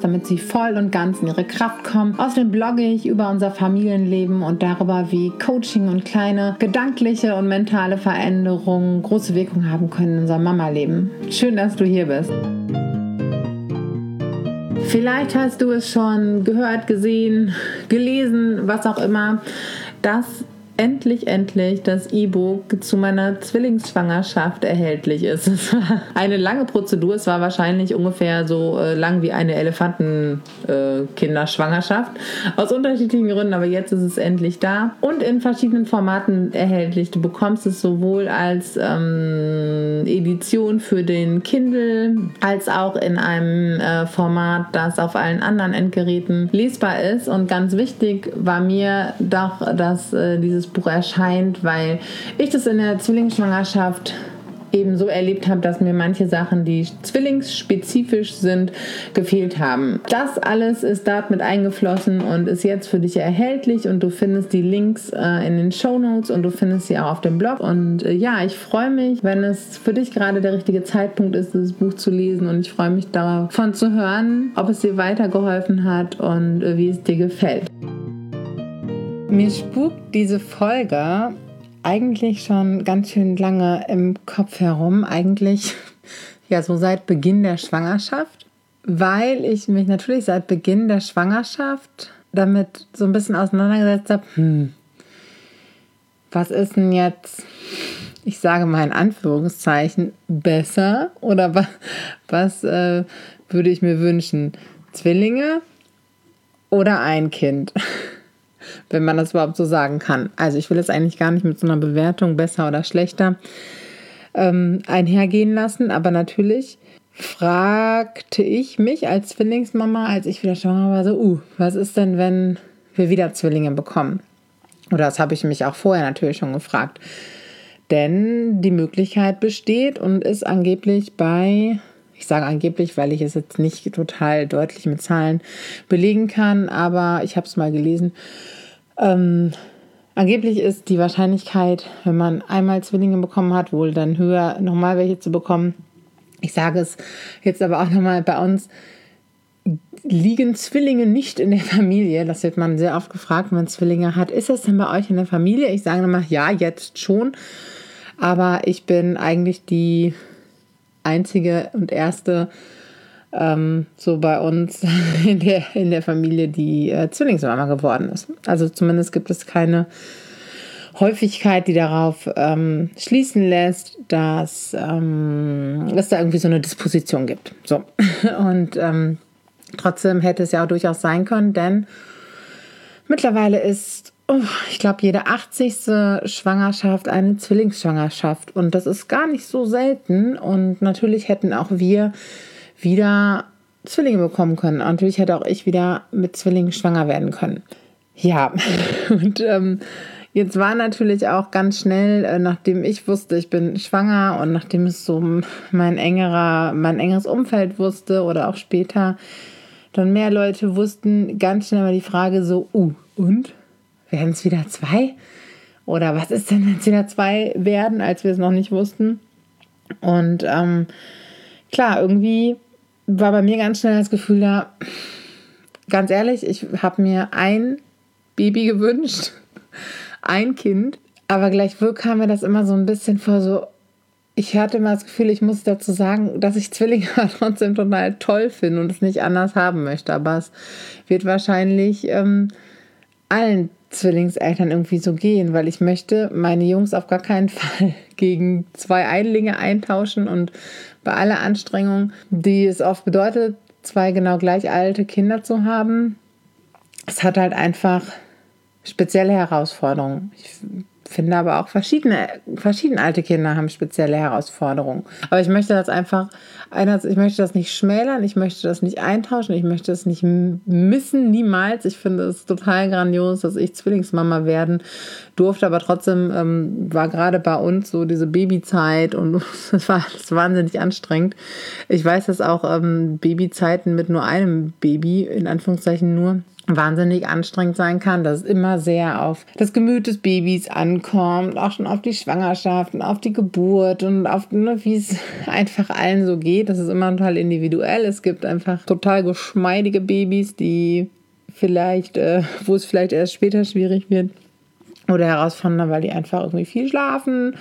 damit sie voll und ganz in ihre Kraft kommen. Außerdem blogge ich über unser Familienleben und darüber, wie Coaching und kleine gedankliche und mentale Veränderungen große Wirkung haben können in unserem Mama-Leben. Schön, dass du hier bist. Vielleicht hast du es schon gehört, gesehen, gelesen, was auch immer, dass endlich, endlich das E-Book zu meiner Zwillingsschwangerschaft erhältlich ist. Es war eine lange Prozedur. Es war wahrscheinlich ungefähr so äh, lang wie eine Elefantenkinderschwangerschaft. Äh, aus unterschiedlichen Gründen, aber jetzt ist es endlich da. Und in verschiedenen Formaten erhältlich. Du bekommst es sowohl als ähm, Edition für den Kindle, als auch in einem äh, Format, das auf allen anderen Endgeräten lesbar ist. Und ganz wichtig war mir doch, dass äh, dieses Buch erscheint, weil ich das in der Zwillingsschwangerschaft eben so erlebt habe, dass mir manche Sachen, die zwillingsspezifisch sind, gefehlt haben. Das alles ist dort mit eingeflossen und ist jetzt für dich erhältlich und du findest die Links äh, in den Show Notes und du findest sie auch auf dem Blog. Und äh, ja, ich freue mich, wenn es für dich gerade der richtige Zeitpunkt ist, das Buch zu lesen und ich freue mich davon zu hören, ob es dir weitergeholfen hat und äh, wie es dir gefällt. Mir spukt diese Folge eigentlich schon ganz schön lange im Kopf herum. Eigentlich ja so seit Beginn der Schwangerschaft, weil ich mich natürlich seit Beginn der Schwangerschaft damit so ein bisschen auseinandergesetzt habe. Hm, was ist denn jetzt, ich sage mal in Anführungszeichen, besser oder was, was äh, würde ich mir wünschen? Zwillinge oder ein Kind? wenn man das überhaupt so sagen kann. Also ich will es eigentlich gar nicht mit so einer Bewertung besser oder schlechter ähm, einhergehen lassen, aber natürlich fragte ich mich als Zwillingsmama, als ich wieder schwanger war, so, uh, was ist denn, wenn wir wieder Zwillinge bekommen? Oder das habe ich mich auch vorher natürlich schon gefragt. Denn die Möglichkeit besteht und ist angeblich bei, ich sage angeblich, weil ich es jetzt nicht total deutlich mit Zahlen belegen kann, aber ich habe es mal gelesen, ähm, angeblich ist die Wahrscheinlichkeit, wenn man einmal Zwillinge bekommen hat, wohl dann höher, nochmal welche zu bekommen. Ich sage es jetzt aber auch nochmal bei uns. Liegen Zwillinge nicht in der Familie? Das wird man sehr oft gefragt, wenn man Zwillinge hat. Ist das denn bei euch in der Familie? Ich sage nochmal, ja, jetzt schon. Aber ich bin eigentlich die einzige und erste ähm, so bei uns in der, in der Familie die äh, Zwillingsmama geworden ist. Also zumindest gibt es keine Häufigkeit, die darauf ähm, schließen lässt, dass ähm, es da irgendwie so eine Disposition gibt. So. Und ähm, trotzdem hätte es ja auch durchaus sein können, denn mittlerweile ist, oh, ich glaube, jede 80. Schwangerschaft eine Zwillingsschwangerschaft. Und das ist gar nicht so selten. Und natürlich hätten auch wir wieder Zwillinge bekommen können. Und natürlich hätte auch ich wieder mit Zwillingen schwanger werden können. Ja, und ähm, jetzt war natürlich auch ganz schnell, äh, nachdem ich wusste, ich bin schwanger und nachdem es so mein engerer, mein engeres Umfeld wusste oder auch später dann mehr Leute wussten, ganz schnell mal die Frage so, uh, und? Werden es wieder zwei? Oder was ist denn, wenn es wieder zwei werden, als wir es noch nicht wussten? Und ähm, klar, irgendwie war bei mir ganz schnell das Gefühl da, ganz ehrlich, ich habe mir ein Baby gewünscht, ein Kind, aber gleichwohl kam mir das immer so ein bisschen vor, so, ich hatte immer das Gefühl, ich muss dazu sagen, dass ich Zwillinge trotzdem total toll finde und es nicht anders haben möchte. Aber es wird wahrscheinlich ähm, allen Zwillingseltern irgendwie so gehen, weil ich möchte meine Jungs auf gar keinen Fall gegen zwei Einlinge eintauschen und bei aller Anstrengung, die es oft bedeutet, zwei genau gleich alte Kinder zu haben, es hat halt einfach spezielle Herausforderungen. Ich finde aber auch verschiedene, verschiedene alte Kinder haben spezielle Herausforderungen. Aber ich möchte das einfach, ich möchte das nicht schmälern, ich möchte das nicht eintauschen, ich möchte das nicht missen, niemals. Ich finde es total grandios, dass ich Zwillingsmama werden durfte, aber trotzdem ähm, war gerade bei uns so diese Babyzeit und das war, das wahnsinnig anstrengend. Ich weiß, dass auch ähm, Babyzeiten mit nur einem Baby, in Anführungszeichen nur, wahnsinnig anstrengend sein kann, dass es immer sehr auf das Gemüt des Babys ankommt, auch schon auf die Schwangerschaft und auf die Geburt und auf, ne, wie es einfach allen so geht. Das ist immer total individuell. Es gibt einfach total geschmeidige Babys, die vielleicht, äh, wo es vielleicht erst später schwierig wird oder herausfordernder, weil die einfach irgendwie viel schlafen.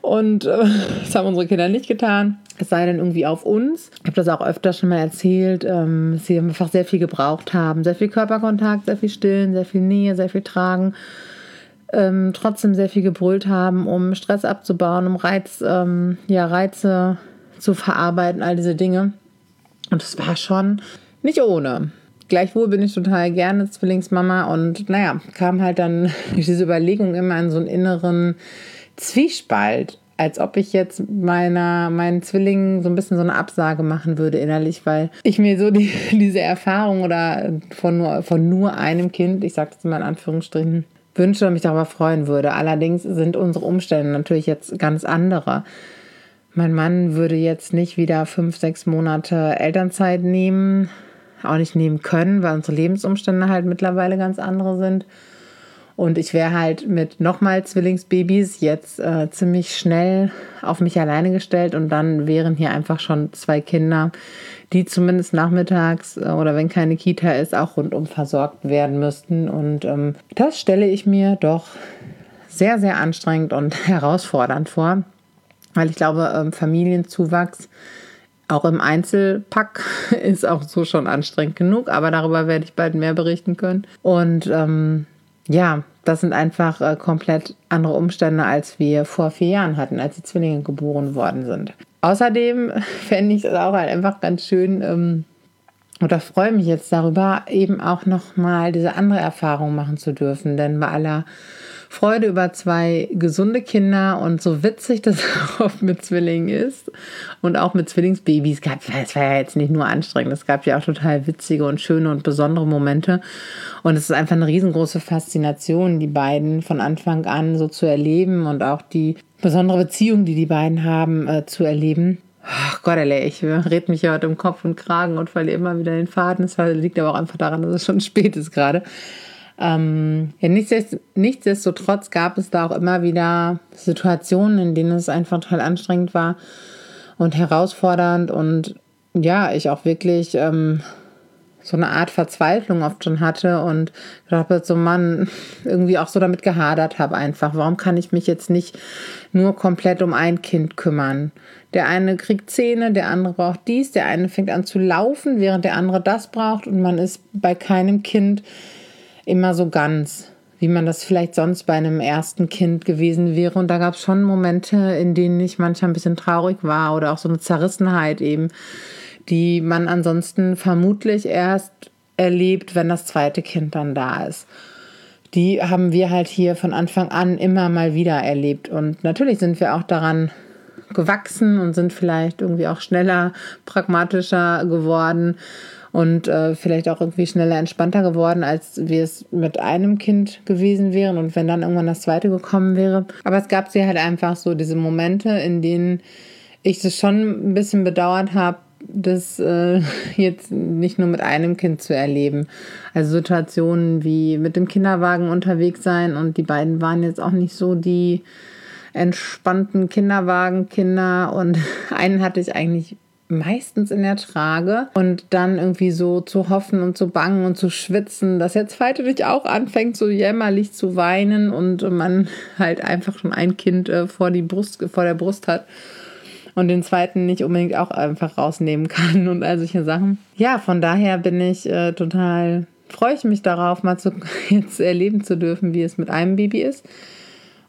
Und äh, das haben unsere Kinder nicht getan. Es sei denn irgendwie auf uns. Ich habe das auch öfter schon mal erzählt. Ähm, sie einfach sehr viel gebraucht haben. Sehr viel Körperkontakt, sehr viel Stillen, sehr viel Nähe, sehr viel Tragen. Ähm, trotzdem sehr viel gebrüllt haben, um Stress abzubauen, um Reiz, ähm, ja, Reize zu verarbeiten, all diese Dinge. Und es war schon nicht ohne. Gleichwohl bin ich total gerne Zwillingsmama und naja, kam halt dann diese Überlegung immer in so einen inneren Zwiespalt als ob ich jetzt meiner, meinen Zwillingen so ein bisschen so eine Absage machen würde innerlich, weil ich mir so die, diese Erfahrung oder von nur, von nur einem Kind, ich sage das mal in Anführungsstrichen, wünsche und mich darüber freuen würde. Allerdings sind unsere Umstände natürlich jetzt ganz andere. Mein Mann würde jetzt nicht wieder fünf, sechs Monate Elternzeit nehmen, auch nicht nehmen können, weil unsere Lebensumstände halt mittlerweile ganz andere sind. Und ich wäre halt mit nochmal Zwillingsbabys jetzt äh, ziemlich schnell auf mich alleine gestellt und dann wären hier einfach schon zwei Kinder, die zumindest nachmittags äh, oder wenn keine Kita ist, auch rundum versorgt werden müssten. Und ähm, das stelle ich mir doch sehr, sehr anstrengend und herausfordernd vor, weil ich glaube, ähm, Familienzuwachs auch im Einzelpack ist auch so schon anstrengend genug, aber darüber werde ich bald mehr berichten können. Und ähm, ja, das sind einfach äh, komplett andere Umstände, als wir vor vier Jahren hatten, als die Zwillinge geboren worden sind. Außerdem fände ich es auch halt einfach ganz schön, ähm, oder freue mich jetzt darüber, eben auch nochmal diese andere Erfahrung machen zu dürfen. Denn bei aller Freude über zwei gesunde Kinder und so witzig das auch oft mit Zwillingen ist und auch mit Zwillingsbabys gab, es war ja jetzt nicht nur anstrengend, es gab ja auch total witzige und schöne und besondere Momente und es ist einfach eine riesengroße Faszination, die beiden von Anfang an so zu erleben und auch die besondere Beziehung, die die beiden haben, äh, zu erleben. Ach Gott, ey, ich rede mich ja heute im Kopf und Kragen und verliere immer wieder den Faden. Das liegt aber auch einfach daran, dass es schon spät ist gerade. Ähm, ja, nichtsdestotrotz gab es da auch immer wieder Situationen, in denen es einfach total anstrengend war und herausfordernd und ja, ich auch wirklich ähm, so eine Art Verzweiflung oft schon hatte und gedacht habe, so Mann, irgendwie auch so damit gehadert habe einfach. Warum kann ich mich jetzt nicht nur komplett um ein Kind kümmern? Der eine kriegt Zähne, der andere braucht dies, der eine fängt an zu laufen, während der andere das braucht und man ist bei keinem Kind immer so ganz, wie man das vielleicht sonst bei einem ersten Kind gewesen wäre. Und da gab es schon Momente, in denen ich manchmal ein bisschen traurig war oder auch so eine Zerrissenheit eben, die man ansonsten vermutlich erst erlebt, wenn das zweite Kind dann da ist. Die haben wir halt hier von Anfang an immer mal wieder erlebt. Und natürlich sind wir auch daran gewachsen und sind vielleicht irgendwie auch schneller, pragmatischer geworden und äh, vielleicht auch irgendwie schneller entspannter geworden, als wir es mit einem Kind gewesen wären und wenn dann irgendwann das zweite gekommen wäre. Aber es gab sie halt einfach so diese Momente, in denen ich es schon ein bisschen bedauert habe, das äh, jetzt nicht nur mit einem Kind zu erleben. Also Situationen wie mit dem Kinderwagen unterwegs sein und die beiden waren jetzt auch nicht so die entspannten Kinderwagenkinder und einen hatte ich eigentlich meistens in der Trage und dann irgendwie so zu hoffen und zu bangen und zu schwitzen, dass jetzt zweite dich auch anfängt, so jämmerlich zu weinen und man halt einfach schon ein Kind äh, vor die Brust, vor der Brust hat und den zweiten nicht unbedingt auch einfach rausnehmen kann und all solche Sachen. Ja, von daher bin ich äh, total, freue ich mich darauf, mal zu, jetzt erleben zu dürfen, wie es mit einem Baby ist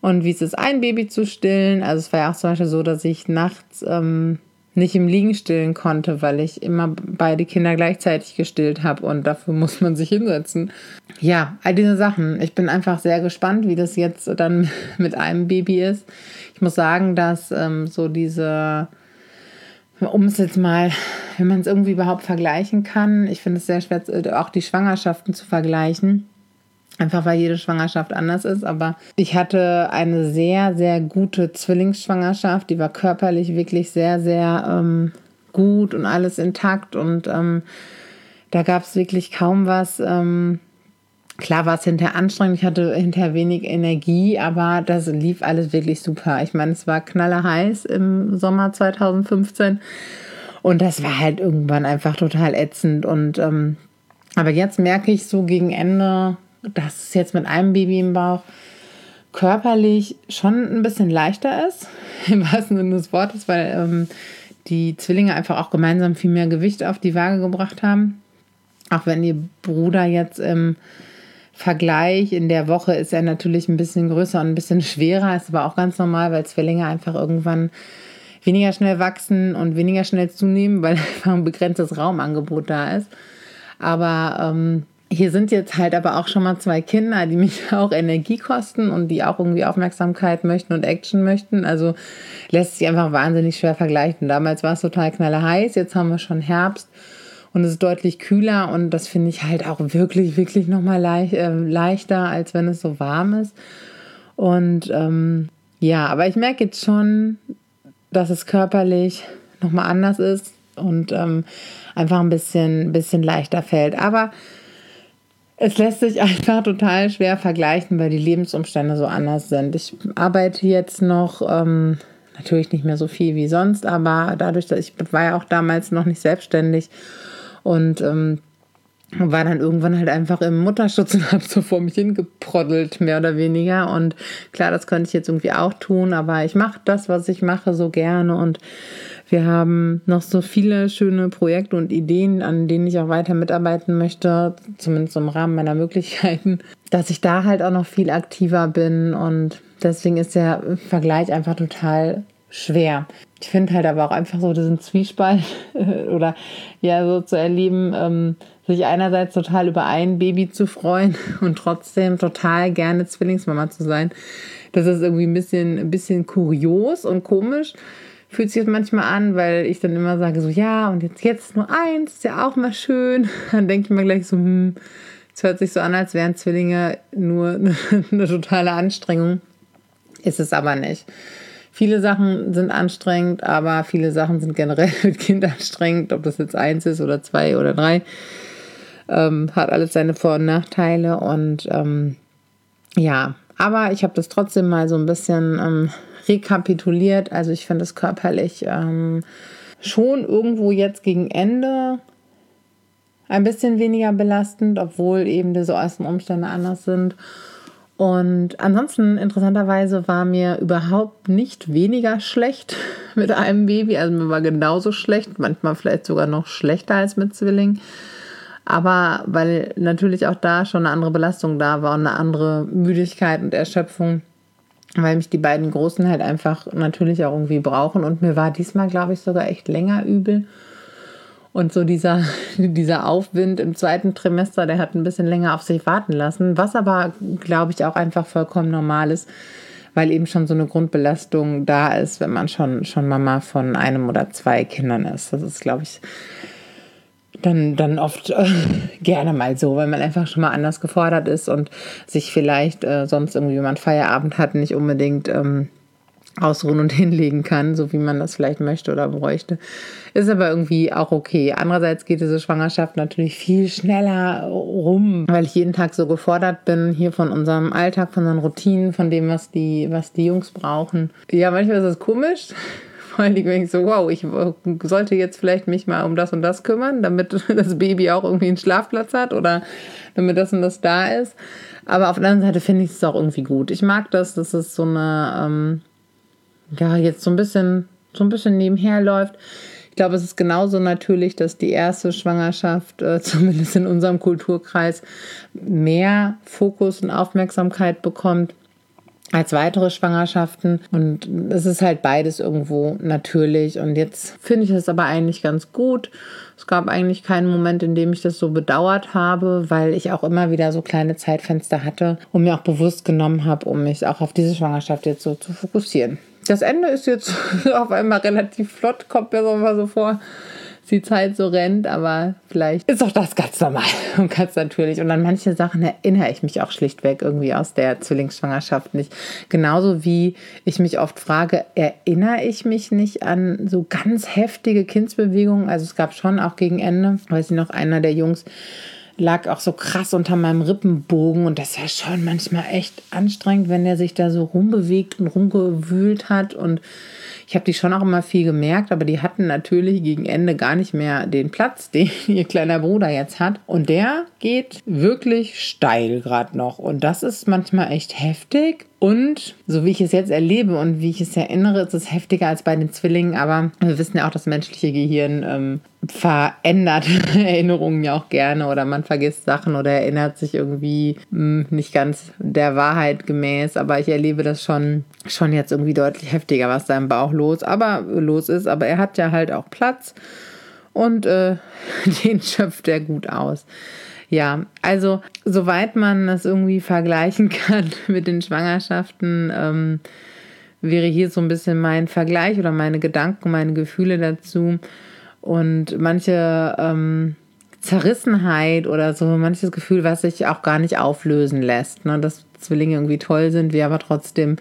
und wie es ist, ein Baby zu stillen. Also es war ja auch zum Beispiel so, dass ich nachts ähm, nicht im Liegen stillen konnte, weil ich immer beide Kinder gleichzeitig gestillt habe und dafür muss man sich hinsetzen. Ja, all diese Sachen. Ich bin einfach sehr gespannt, wie das jetzt dann mit einem Baby ist. Ich muss sagen, dass ähm, so diese, um es jetzt mal, wenn man es irgendwie überhaupt vergleichen kann, ich finde es sehr schwer, auch die Schwangerschaften zu vergleichen Einfach weil jede Schwangerschaft anders ist. Aber ich hatte eine sehr, sehr gute Zwillingsschwangerschaft. Die war körperlich wirklich sehr, sehr ähm, gut und alles intakt. Und ähm, da gab es wirklich kaum was. Ähm, klar war es hinterher anstrengend. Ich hatte hinterher wenig Energie, aber das lief alles wirklich super. Ich meine, es war knallerheiß im Sommer 2015. Und das war halt irgendwann einfach total ätzend. Und ähm, aber jetzt merke ich so gegen Ende dass es jetzt mit einem Baby im Bauch körperlich schon ein bisschen leichter ist, im wahrsten Sinne des Wortes, weil ähm, die Zwillinge einfach auch gemeinsam viel mehr Gewicht auf die Waage gebracht haben. Auch wenn ihr Bruder jetzt im Vergleich in der Woche ist er natürlich ein bisschen größer und ein bisschen schwerer, ist aber auch ganz normal, weil Zwillinge einfach irgendwann weniger schnell wachsen und weniger schnell zunehmen, weil einfach ein begrenztes Raumangebot da ist. Aber ähm, hier sind jetzt halt aber auch schon mal zwei Kinder, die mich auch Energie kosten und die auch irgendwie Aufmerksamkeit möchten und Action möchten. Also lässt sich einfach wahnsinnig schwer vergleichen. Damals war es total knallerheiß, jetzt haben wir schon Herbst und es ist deutlich kühler und das finde ich halt auch wirklich, wirklich nochmal leicht, äh, leichter, als wenn es so warm ist. Und ähm, ja, aber ich merke jetzt schon, dass es körperlich nochmal anders ist und ähm, einfach ein bisschen, bisschen leichter fällt. Aber es lässt sich einfach total schwer vergleichen, weil die Lebensumstände so anders sind. Ich arbeite jetzt noch, ähm, natürlich nicht mehr so viel wie sonst, aber dadurch, dass ich war ja auch damals noch nicht selbstständig und ähm, war dann irgendwann halt einfach im Mutterschutz und habe so vor mich hingeproddelt, mehr oder weniger. Und klar, das könnte ich jetzt irgendwie auch tun, aber ich mache das, was ich mache, so gerne und wir haben noch so viele schöne Projekte und Ideen, an denen ich auch weiter mitarbeiten möchte, zumindest im Rahmen meiner Möglichkeiten, dass ich da halt auch noch viel aktiver bin und deswegen ist der Vergleich einfach total schwer. Ich finde halt aber auch einfach so diesen Zwiespalt oder ja so zu erleben, ähm, sich einerseits total über ein Baby zu freuen und trotzdem total gerne Zwillingsmama zu sein. Das ist irgendwie ein bisschen, ein bisschen kurios und komisch fühlt sich das manchmal an, weil ich dann immer sage so, ja, und jetzt, jetzt nur eins, ist ja auch mal schön. Dann denke ich mir gleich so, hm, es hört sich so an, als wären Zwillinge nur eine, eine totale Anstrengung. Ist es aber nicht. Viele Sachen sind anstrengend, aber viele Sachen sind generell mit Kind anstrengend, ob das jetzt eins ist oder zwei oder drei. Ähm, hat alles seine Vor- und Nachteile und ähm, ja, aber ich habe das trotzdem mal so ein bisschen ähm, rekapituliert. Also ich finde es körperlich ähm, schon irgendwo jetzt gegen Ende ein bisschen weniger belastend, obwohl eben diese äußeren Umstände anders sind. Und ansonsten, interessanterweise, war mir überhaupt nicht weniger schlecht mit einem Baby. Also mir war genauso schlecht, manchmal vielleicht sogar noch schlechter als mit Zwillingen. Aber weil natürlich auch da schon eine andere Belastung da war und eine andere Müdigkeit und Erschöpfung weil mich die beiden Großen halt einfach natürlich auch irgendwie brauchen. Und mir war diesmal, glaube ich, sogar echt länger übel. Und so dieser, dieser Aufwind im zweiten Trimester, der hat ein bisschen länger auf sich warten lassen, was aber, glaube ich, auch einfach vollkommen normal ist, weil eben schon so eine Grundbelastung da ist, wenn man schon, schon Mama von einem oder zwei Kindern ist. Das ist, glaube ich, dann, dann oft äh, gerne mal so, weil man einfach schon mal anders gefordert ist und sich vielleicht äh, sonst irgendwie, wenn man Feierabend hat, nicht unbedingt ähm, ausruhen und hinlegen kann, so wie man das vielleicht möchte oder bräuchte. Ist aber irgendwie auch okay. Andererseits geht diese Schwangerschaft natürlich viel schneller rum, weil ich jeden Tag so gefordert bin, hier von unserem Alltag, von unseren Routinen, von dem, was die, was die Jungs brauchen. Ja, manchmal ist es komisch, Dingen, wenn ich so, wow, ich sollte jetzt vielleicht mich mal um das und das kümmern, damit das Baby auch irgendwie einen Schlafplatz hat oder damit das und das da ist. Aber auf der anderen Seite finde ich es auch irgendwie gut. Ich mag das, dass es so eine, ähm, ja, jetzt so ein bisschen, so ein bisschen nebenher läuft. Ich glaube, es ist genauso natürlich, dass die erste Schwangerschaft, äh, zumindest in unserem Kulturkreis, mehr Fokus und Aufmerksamkeit bekommt als weitere Schwangerschaften. Und es ist halt beides irgendwo natürlich. Und jetzt finde ich es aber eigentlich ganz gut. Es gab eigentlich keinen Moment, in dem ich das so bedauert habe, weil ich auch immer wieder so kleine Zeitfenster hatte und mir auch bewusst genommen habe, um mich auch auf diese Schwangerschaft jetzt so zu fokussieren. Das Ende ist jetzt auf einmal relativ flott, kommt mir so mal so vor die Zeit so rennt, aber vielleicht ist auch das ganz normal und ganz natürlich. Und an manche Sachen erinnere ich mich auch schlichtweg irgendwie aus der Zwillingsschwangerschaft nicht. Genauso wie ich mich oft frage, erinnere ich mich nicht an so ganz heftige Kindsbewegungen? Also es gab schon auch gegen Ende, weiß ich noch, einer der Jungs lag auch so krass unter meinem Rippenbogen und das war schon manchmal echt anstrengend, wenn der sich da so rumbewegt und rumgewühlt hat und ich habe die schon auch immer viel gemerkt, aber die hatten natürlich gegen Ende gar nicht mehr den Platz, den ihr kleiner Bruder jetzt hat. Und der geht wirklich steil gerade noch. Und das ist manchmal echt heftig. Und so wie ich es jetzt erlebe und wie ich es erinnere, ist es heftiger als bei den Zwillingen. Aber wir wissen ja auch, das menschliche Gehirn ähm, verändert Erinnerungen ja auch gerne oder man vergisst Sachen oder erinnert sich irgendwie mh, hm, nicht ganz der Wahrheit gemäß. Aber ich erlebe das schon, schon jetzt irgendwie deutlich heftiger, was da im Bauch los, aber, los ist. Aber er hat ja halt auch Platz und äh, den schöpft er gut aus. Ja, also soweit man das irgendwie vergleichen kann mit den Schwangerschaften, ähm, wäre hier so ein bisschen mein Vergleich oder meine Gedanken, meine Gefühle dazu. Und manche ähm, Zerrissenheit oder so manches Gefühl, was sich auch gar nicht auflösen lässt. Ne? Dass Zwillinge irgendwie toll sind, wir aber trotzdem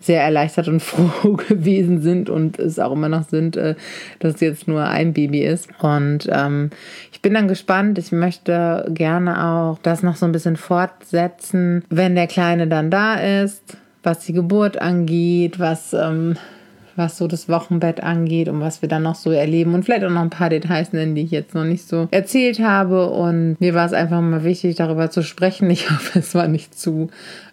sehr erleichtert und froh gewesen sind und es auch immer noch sind, äh, dass jetzt nur ein Baby ist. Und ähm, ich bin dann gespannt. Ich möchte gerne auch das noch so ein bisschen fortsetzen, wenn der Kleine dann da ist, was die Geburt angeht, was ähm, was so das Wochenbett angeht und was wir dann noch so erleben und vielleicht auch noch ein paar Details nennen, die ich jetzt noch nicht so erzählt habe. Und mir war es einfach mal wichtig, darüber zu sprechen. Ich hoffe, es war nicht zu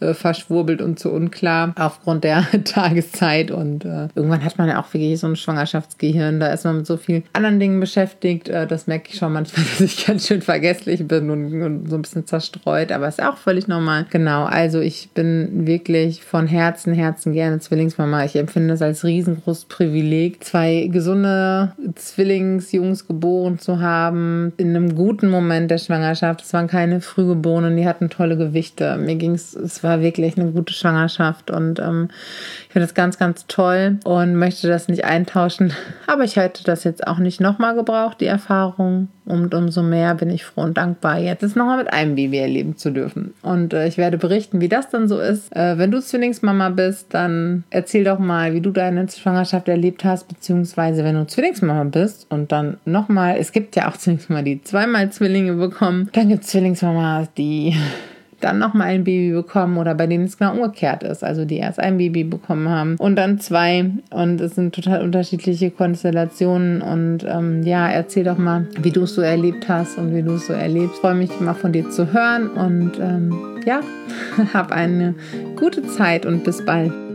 äh, verschwurbelt und zu unklar aufgrund der Tageszeit. Und äh, irgendwann hat man ja auch wirklich so ein Schwangerschaftsgehirn. Da ist man mit so vielen anderen Dingen beschäftigt. Äh, das merke ich schon manchmal, dass ich ganz schön vergesslich bin und, und so ein bisschen zerstreut. Aber ist auch völlig normal. Genau, also ich bin wirklich von Herzen, Herzen gerne Zwillingsmama. Ich empfinde es als riesengroßes Privileg, zwei gesunde Zwillingsjungs geboren zu haben. In einem guten Moment der Schwangerschaft. Es waren keine Frühgeborenen, die hatten tolle Gewichte. Mir ging es, es war war wirklich eine gute Schwangerschaft und ähm, ich finde das ganz, ganz toll und möchte das nicht eintauschen. Aber ich hätte das jetzt auch nicht nochmal gebraucht, die Erfahrung. Und umso mehr bin ich froh und dankbar, jetzt es nochmal mit einem Baby erleben zu dürfen. Und äh, ich werde berichten, wie das dann so ist. Äh, wenn du Zwillingsmama bist, dann erzähl doch mal, wie du deine Schwangerschaft erlebt hast, beziehungsweise wenn du Zwillingsmama bist und dann nochmal, es gibt ja auch Zwillingsmama, die zweimal Zwillinge bekommen. Dann gibt es Zwillingsmamas, die dann nochmal ein Baby bekommen oder bei denen es genau umgekehrt ist, also die erst ein Baby bekommen haben und dann zwei und es sind total unterschiedliche Konstellationen und ähm, ja, erzähl doch mal, wie du es so erlebt hast und wie du es so erlebst. Ich freue mich mal von dir zu hören und ähm, ja, hab eine gute Zeit und bis bald.